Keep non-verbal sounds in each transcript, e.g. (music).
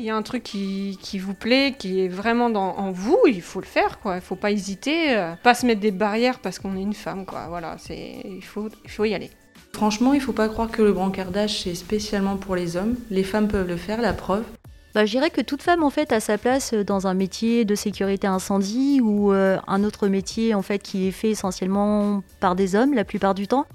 S'il y a un truc qui, vous plaît, qui est vraiment en vous, il faut le faire, quoi. Il faut pas hésiter, euh, pas se mettre des barrières parce qu'on est une femme, quoi. Voilà, c'est, il faut, il faut y aller. Franchement, il faut pas croire que le brancardage c'est spécialement pour les hommes. Les femmes peuvent le faire, la preuve. Bah, je dirais que toute femme en fait a sa place dans un métier de sécurité incendie ou euh, un autre métier en fait qui est fait essentiellement par des hommes la plupart du temps.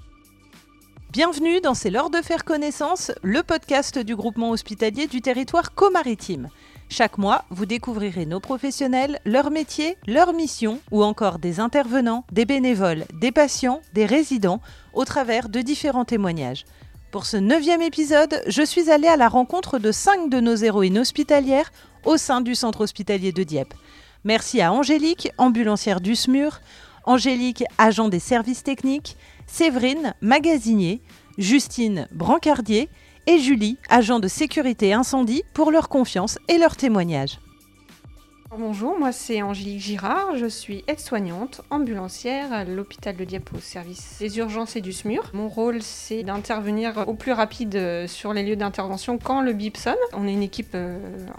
Bienvenue dans C'est l'heure de faire connaissance, le podcast du groupement hospitalier du territoire comaritime. Chaque mois, vous découvrirez nos professionnels, leur métier, leur mission ou encore des intervenants, des bénévoles, des patients, des résidents au travers de différents témoignages. Pour ce neuvième épisode, je suis allée à la rencontre de cinq de nos héroïnes hospitalières au sein du centre hospitalier de Dieppe. Merci à Angélique, ambulancière du SMUR, Angélique, agent des services techniques, Séverine, magasinier, Justine, brancardier et Julie, agent de sécurité incendie, pour leur confiance et leur témoignage. Bonjour, moi c'est Angélique Girard, je suis aide-soignante, ambulancière à l'hôpital de Dieppe au service des urgences et du SMUR. Mon rôle c'est d'intervenir au plus rapide euh, sur les lieux d'intervention quand le bip sonne. On est une équipe euh,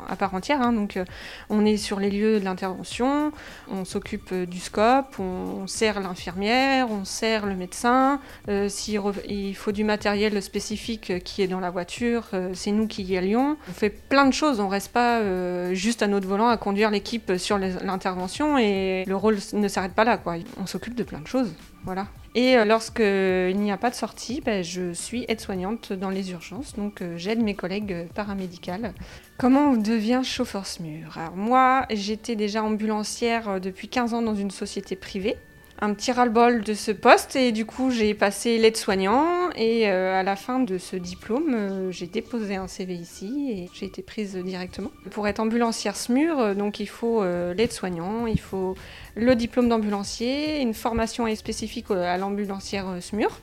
à part entière, hein, donc euh, on est sur les lieux de l'intervention, on s'occupe du scope, on, sert l'infirmière, on sert le médecin. S'il il faut du matériel spécifique qui est dans la voiture, c'est nous qui y allions. On fait plein de choses, on reste pas juste à notre volant à conduire l'équipe sur l'intervention et le rôle ne s'arrête pas là. Quoi. On s'occupe de plein de choses. Voilà. Et euh, lorsqu'il n'y a pas de sortie, ben, je suis aide-soignante dans les urgences, donc euh, j'aide mes collègues paramédicales. Comment on devient chauffeur SMUR Alors moi, j'étais déjà ambulancière euh, depuis 15 ans dans une société privée un petit ras-le-bol de ce poste et du coup j'ai passé l'aide-soignant et euh, à la fin de ce diplôme euh, j'ai déposé un CV ici et j'ai été prise directement. Pour être ambulancière SMUR, euh, donc il faut l'aide-soignant, il faut le diplôme d'ambulancier, une formation spécifique à l'ambulancière SMUR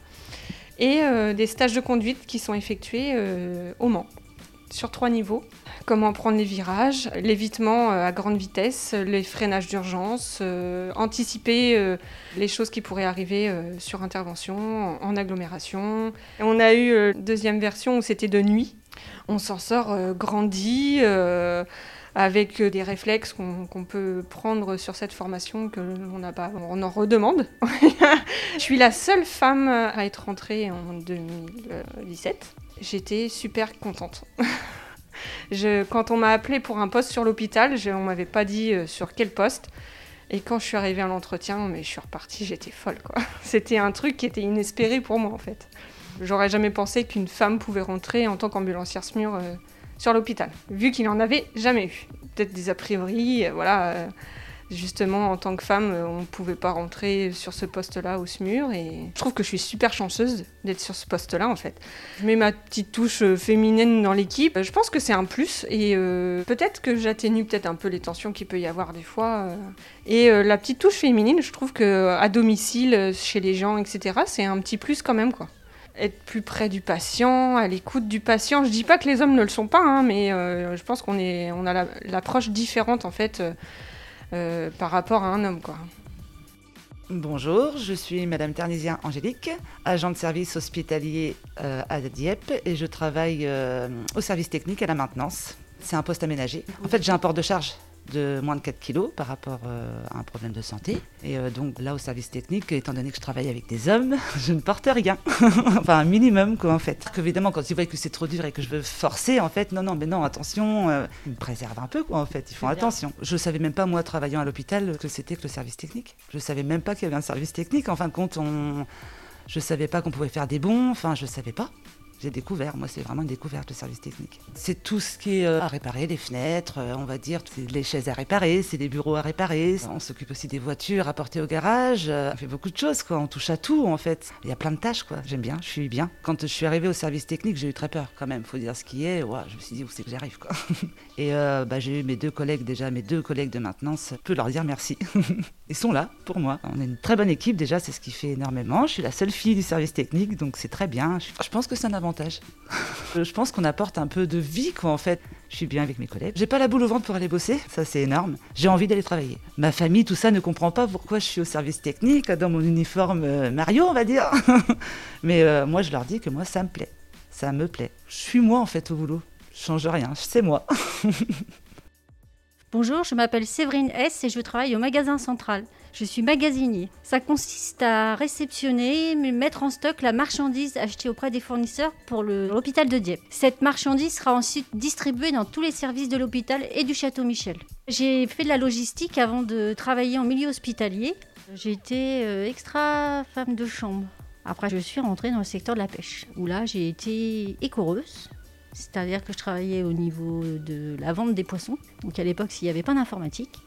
et des stages de conduite qui sont effectués au Mans sur trois niveaux. Comment prendre les virages, l'évitement euh, à grande vitesse, les freinages d'urgence, euh, anticiper euh, les choses qui pourraient arriver sur intervention, en, agglomération. on a eu une deuxième version où c'était de nuit. On s'en sort grandi avec des réflexes qu'on peut prendre sur cette formation que l'on n'a pas. On en redemande. (laughs) Je suis la seule femme à être rentrée en 2017 j'étais super contente. (laughs) quand on m'a appelé pour un poste sur l'hôpital, on m'avait pas dit euh, sur quel poste. Et quand je suis arrivée à l'entretien, mais je suis repartie, j'étais folle quoi. (laughs) C'était un truc qui était inespéré pour moi en fait. J'aurais jamais pensé qu'une femme pouvait rentrer en tant qu'ambulancière SMUR euh, sur l'hôpital, vu qu'il n'en avait jamais eu. Peut-être des a priori, euh, voilà justement, en tant que femme, euh, on ne pouvait pas rentrer sur ce poste-là au SMUR. Et je trouve que je suis super chanceuse d'être sur ce poste-là, en fait. Je mets ma petite touche euh, féminine dans l'équipe. Je pense que c'est un plus. Et euh, peut-être que j'atténue peut-être un peu les tensions qu'il peut y avoir des fois. Et la petite touche féminine, je trouve que à domicile, chez les gens, etc., c'est un petit plus quand même, quoi être plus près du patient, à l'écoute du patient. Je dis pas que les hommes ne le sont pas, hein, mais je pense qu'on est, on a l'approche différente en fait par rapport à un homme. Bonjour, je suis Madame Ternisien Angélique, agent de service hospitalier euh, à Dieppe et je travaille euh, au service technique à la maintenance. C'est un poste aménagé. En fait, j'ai un port de charge de moins de 4 kilos par rapport euh, à un problème de santé. Et euh, donc là, au service technique, étant donné que je travaille avec des hommes, (laughs) je ne porte rien. (laughs) enfin, un minimum, quoi, en fait. Évidemment, quand ils voient que c'est trop dur et que je veux forcer, en fait, non, non, mais non, attention, euh, ils me préservent un peu, quoi, en fait. Ils font attention. Je ne savais même pas, moi, travaillant à l'hôpital, que c'était que le service technique. Je ne savais même pas qu'il y avait un service technique. En fin de compte, on... je ne savais pas qu'on pouvait faire des bons. Enfin, je ne savais pas j'ai découvert. Moi, c'est vraiment une découverte, le service technique. C'est tout ce qui est euh, à réparer, les fenêtres, euh, on va dire, les chaises à réparer, c'est les bureaux à réparer. On s'occupe aussi des voitures à porter au garage. Euh, on fait beaucoup de choses, quoi. On touche à tout, en fait. Il y a plein de tâches, quoi. J'aime bien, je suis bien. Quand je suis arrivée au service technique, j'ai eu très peur, quand même. Faut dire ce qui est. Ouais, je me suis dit, où c'est que j'arrive, quoi. (laughs) Et bah, j'ai eu mes deux collègues, déjà, mes deux collègues de maintenance. Je peux leur dire merci. (laughs) Ils sont là pour moi. On est une très bonne équipe, déjà, c'est ce qui fait énormément. Je suis la seule fille du service technique, donc c'est très bien. Je pense que c'est un avantage. Je pense qu'on apporte un peu de vie, quoi, en fait. Je suis bien avec mes collègues. J'ai pas la boule au ventre pour aller bosser, ça c'est énorme. J'ai envie d'aller travailler. Ma famille, tout ça, ne comprend pas pourquoi je suis au service technique, dans mon uniforme euh, Mario, on va dire. (laughs) Mais euh, moi, je leur dis que moi, ça me plaît. Ça me plaît. Je suis moi, en fait, au boulot. change rien, c'est moi. (laughs) Bonjour, je m'appelle Séverine S et je travaille au magasin central. Je suis magasinier. Ça consiste à réceptionner, mettre en stock la marchandise achetée auprès des fournisseurs pour l'hôpital de Dieppe. Cette marchandise sera ensuite distribuée dans tous les services de l'hôpital et du château Michel. J'ai fait de la logistique avant de travailler en milieu hospitalier. J'ai été euh, extra femme de chambre. Après, je suis rentrée dans le secteur de la pêche, où là, j'ai été écoreuse. C'est-à-dire que je travaillais au niveau de la vente des poissons. Donc à l'époque, s'il n'y avait pas d'informatique,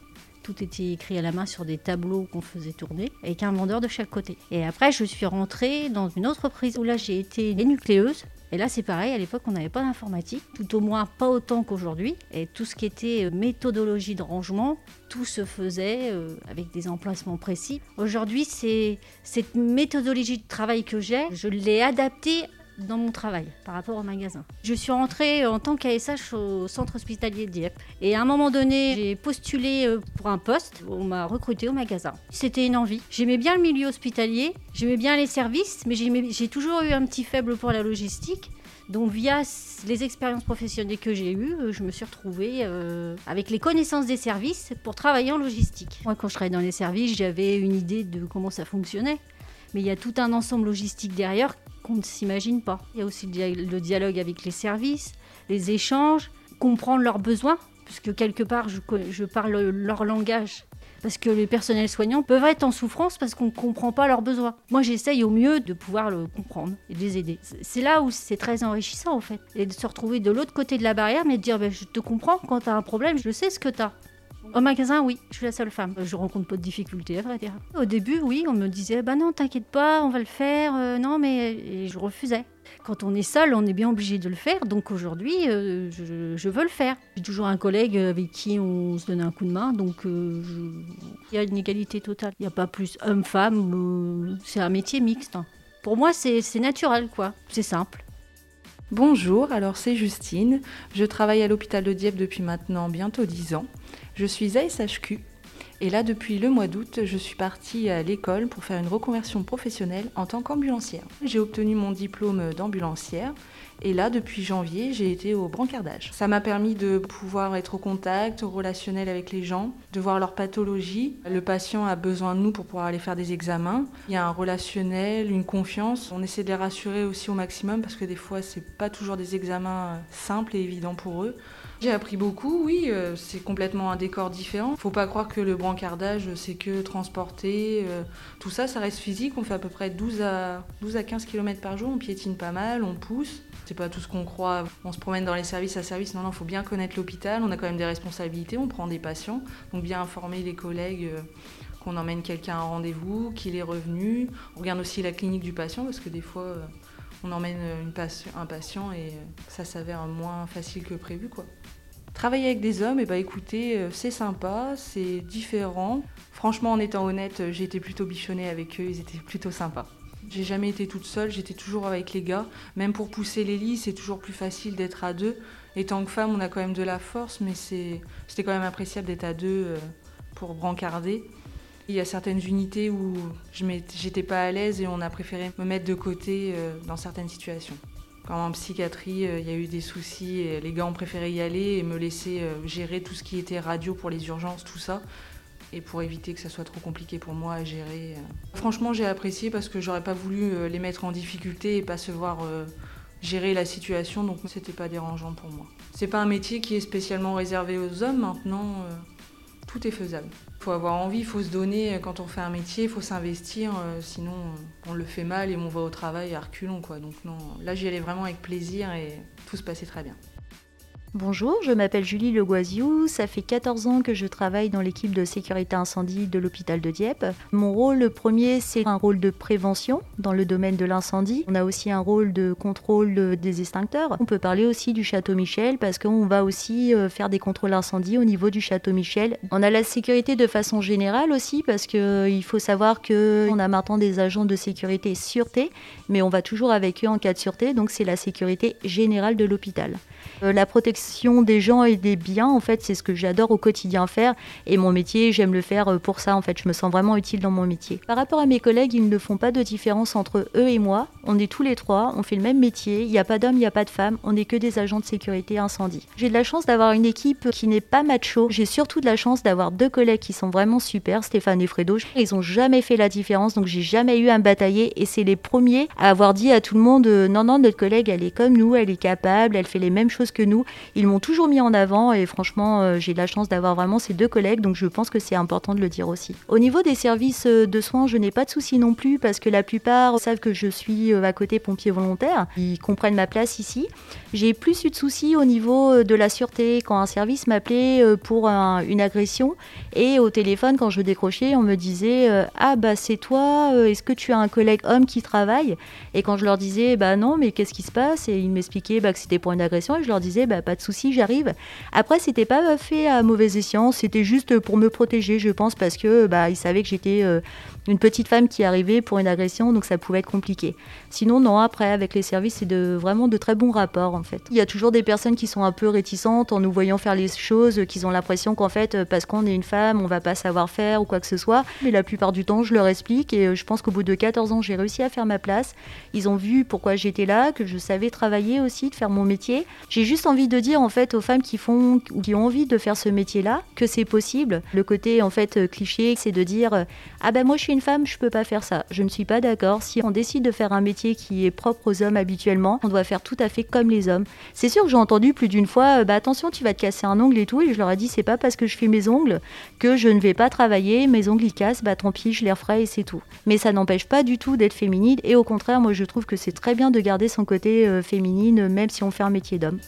tout était écrit à la main sur des tableaux qu'on faisait tourner, avec un vendeur de chaque côté. Et après, je suis rentrée dans une autre prise où là, j'ai été nucléeuse. Et là, c'est pareil, à l'époque, on n'avait pas d'informatique, tout au moins pas autant qu'aujourd'hui. Et tout ce qui était euh, méthodologie de rangement, tout se faisait euh, avec des emplacements précis. Aujourd'hui, c'est cette méthodologie de travail que j'ai, je l'ai adaptée dans mon travail par rapport au magasin. Je suis rentrée en tant qu'ASH au centre hospitalier de Dieppe. Et à un moment donné, j'ai postulé euh, pour un poste. On m'a recruté au magasin. C'était une envie. J'aimais bien le milieu hospitalier, j'aimais bien les services, mais j'ai toujours eu un petit faible pour la logistique. Donc via les expériences professionnelles que j'ai eues, euh, je me suis retrouvée euh, avec les connaissances des services pour travailler en logistique. Moi, quand je travaillais dans les services, j'avais une idée de comment ça fonctionnait. Mais il y a tout un ensemble logistique derrière qu'on ne s'imagine pas. Il y a aussi le dialogue avec les services, les échanges, comprendre leurs besoins, puisque quelque part je, parle leur langage. Parce que les personnels soignants peuvent être en souffrance parce qu'on ne comprend pas leurs besoins. Moi, j'essaye au mieux de pouvoir le comprendre et de les aider. C'est là où c'est très enrichissant, en fait. Et de se retrouver de l'autre côté de la barrière, mais de dire ben, Je te comprends, quand tu as un problème, je sais ce que tu as. Au magasin, oui, je suis la seule femme. Je rencontre pas de difficultés, à vrai dire. Au début, oui, on me disait, bah non, t'inquiète pas, on va le faire. Euh, non, mais et je refusais. Quand on est seul, on est bien obligé de le faire. Donc aujourd'hui, euh, je, veux le faire. J'ai toujours un collègue avec qui on se donne un coup de main. Donc euh, il y a une égalité totale. Il n'y a pas plus homme-femme. c'est un métier mixte. Hein. Pour moi, c'est naturel, quoi. C'est simple. Bonjour, alors c'est Justine. Je travaille à l'hôpital de Dieppe depuis maintenant bientôt 10 ans. Je suis ASHQ et là depuis le mois d'août, je suis partie à l'école pour faire une reconversion professionnelle en tant qu'ambulancière. J'ai obtenu mon diplôme d'ambulancière et là depuis janvier, j'ai été au brancardage. Ça m'a permis de pouvoir être au contact, relationnel avec les gens, de voir leur pathologie. Le patient a besoin de nous pour pouvoir aller faire des examens. Il y a un relationnel, une confiance. On essaie de les rassurer aussi au maximum parce que des fois, c'est pas toujours des examens simples et évidents pour eux. J'ai appris beaucoup, oui, euh, c'est complètement un décor différent. Faut pas croire que le brancardage, c'est que transporter, euh, tout ça, ça reste physique. On fait à peu près 12 à, 12 à 15 km par jour, on piétine pas mal, on pousse. C'est pas tout ce qu'on croit. On se promène dans les services à service. Non, non, faut bien connaître l'hôpital. On a quand même des responsabilités. On prend des patients. Donc bien informer les collègues euh, qu'on emmène quelqu'un à un rendez-vous, qu'il est revenu. On regarde aussi la clinique du patient parce que des fois, on emmène un patient et ça s'avère moins facile que prévu, quoi. Travailler avec des hommes, et eh ben, écoutez, euh, c'est sympa, c'est différent. Franchement, en étant honnête, euh, j'ai été plutôt bichonnée avec eux, ils étaient plutôt sympas. J'ai jamais été toute seule, j'étais toujours avec les gars. Même pour pousser les lits, c'est toujours plus facile d'être à deux. Et tant que femme, on a quand même de la force, mais c'était quand même appréciable d'être à deux euh, pour brancarder. Il y a certaines unités où je n'étais pas à l'aise et on a préféré me mettre de côté dans certaines situations. Quand en psychiatrie, euh, il y a eu des soucis, les gars ont préféré y aller et me laisser euh, gérer tout ce qui était radio pour les urgences, tout ça. Et pour éviter que ça soit trop compliqué pour moi à gérer. Euh. Franchement, j'ai apprécié parce que j'aurais pas voulu les mettre en difficulté et pas se voir gérer la situation, donc c'était pas dérangeant pour moi. C'est pas un métier qui est spécialement réservé aux hommes maintenant tout est faisable. Il faut avoir envie, il faut se donner quand on fait un métier, il faut s'investir, euh, sinon on le fait mal et on va au travail à reculons. Quoi. Donc non, là j'y allais vraiment avec plaisir et tout se passait très bien. Bonjour, je m'appelle Julie Legoisiou. Ça fait 14 ans que je travaille dans l'équipe de sécurité incendie de l'hôpital de Dieppe. Mon rôle premier, c'est un rôle de prévention dans le domaine de l'incendie. On a aussi un rôle de contrôle des extincteurs. On peut parler aussi du château Michel parce qu'on va aussi euh, faire des contrôles incendie au niveau du château Michel. On a la sécurité de façon générale aussi parce qu'il euh, faut savoir qu'on a maintenant des agents de sécurité sûreté, mais on va toujours avec eux en cas de sûreté, donc c'est la sécurité générale de l'hôpital. Euh, la protection des gens et des biens, en fait, c'est ce que j'adore au quotidien faire. Et mon métier, j'aime le faire euh, pour ça. En fait, je me sens vraiment utile dans mon métier. Par rapport à mes collègues, ils ne font pas de différence entre eux et moi. On est tous les trois, on fait le même métier. Il n'y a pas d'hommes, il n'y a pas de femmes. On n'est que des agents de sécurité incendie. J'ai de la chance d'avoir une équipe qui n'est pas macho. J'ai surtout de la chance d'avoir deux collègues qui sont vraiment super, Stéphane et Fredo. Ils ont jamais fait la différence, donc j'ai jamais eu à me batailler. Et c'est les premiers à avoir dit à tout le monde euh, non, non, notre collègue, elle est comme nous, elle est capable, elle fait les mêmes choses que nous. Ils m'ont toujours mis en avant et franchement, euh, j'ai la chance d'avoir vraiment ces deux collègues, donc je pense que c'est important de le dire aussi. Au niveau des services euh, de soins, je n'ai pas de soucis non plus parce que la plupart savent que je suis à côté pompier volontaire. Ils comprennent ma place ici. J'ai plus eu de soucis au niveau de la sûreté quand un service m'appelait pour une agression et au téléphone, quand je décrochais, on me disait Ah, bah c'est toi, est-ce que tu as un collègue homme qui travaille? Et quand je leur disais Bah non, mais qu'est-ce qui se passe? Et ils m'expliquaient bah, que c'était pour une agression je leur disais bah, Pas de souci, j'arrive. Après, c'était pas fait à mauvaise escient, c'était juste pour me protéger, je pense, parce que bah, ils savaient que j'étais euh, une petite femme qui arrivait pour une agression, donc ça pouvait être compliqué. Sinon, non, après, avec les services, c'est de, vraiment de très bons rapports, en fait. Il y a toujours des personnes qui sont un peu réticentes en nous voyant faire les choses, qui ont l'impression qu'en fait, parce qu'on est une femme, on va pas savoir faire ou quoi que ce soit. Mais la plupart du temps, je leur explique et euh, je pense qu'au bout de 14 ans, j'ai réussi à faire ma place. Ils ont vu pourquoi j'étais là, que je savais travailler aussi, de faire mon métier. J'ai juste envie de dire, en fait, aux femmes qui font, qui ont envie de faire ce métier-là, que c'est possible. Le côté, en fait, euh, cliché, c'est de dire, euh, ah ben moi, je suis femme, je peux pas faire ça. Je ne suis pas d'accord. Si on décide de faire un métier qui est propre aux hommes habituellement, on doit faire tout à fait comme les hommes. C'est sûr que j'ai entendu plus d'une fois, euh, bah attention, tu vas te casser un ongle et tout, et je leur ai dit, c'est pas parce que je fais mes ongles que je ne vais pas travailler, mes ongles ils cassent, bah tant pis, je les referai et c'est tout. Mais ça n'empêche pas du tout d'être féminine, et au contraire, moi je trouve que c'est très bien de garder son côté euh, féminine, même si on fait un métier d'homme.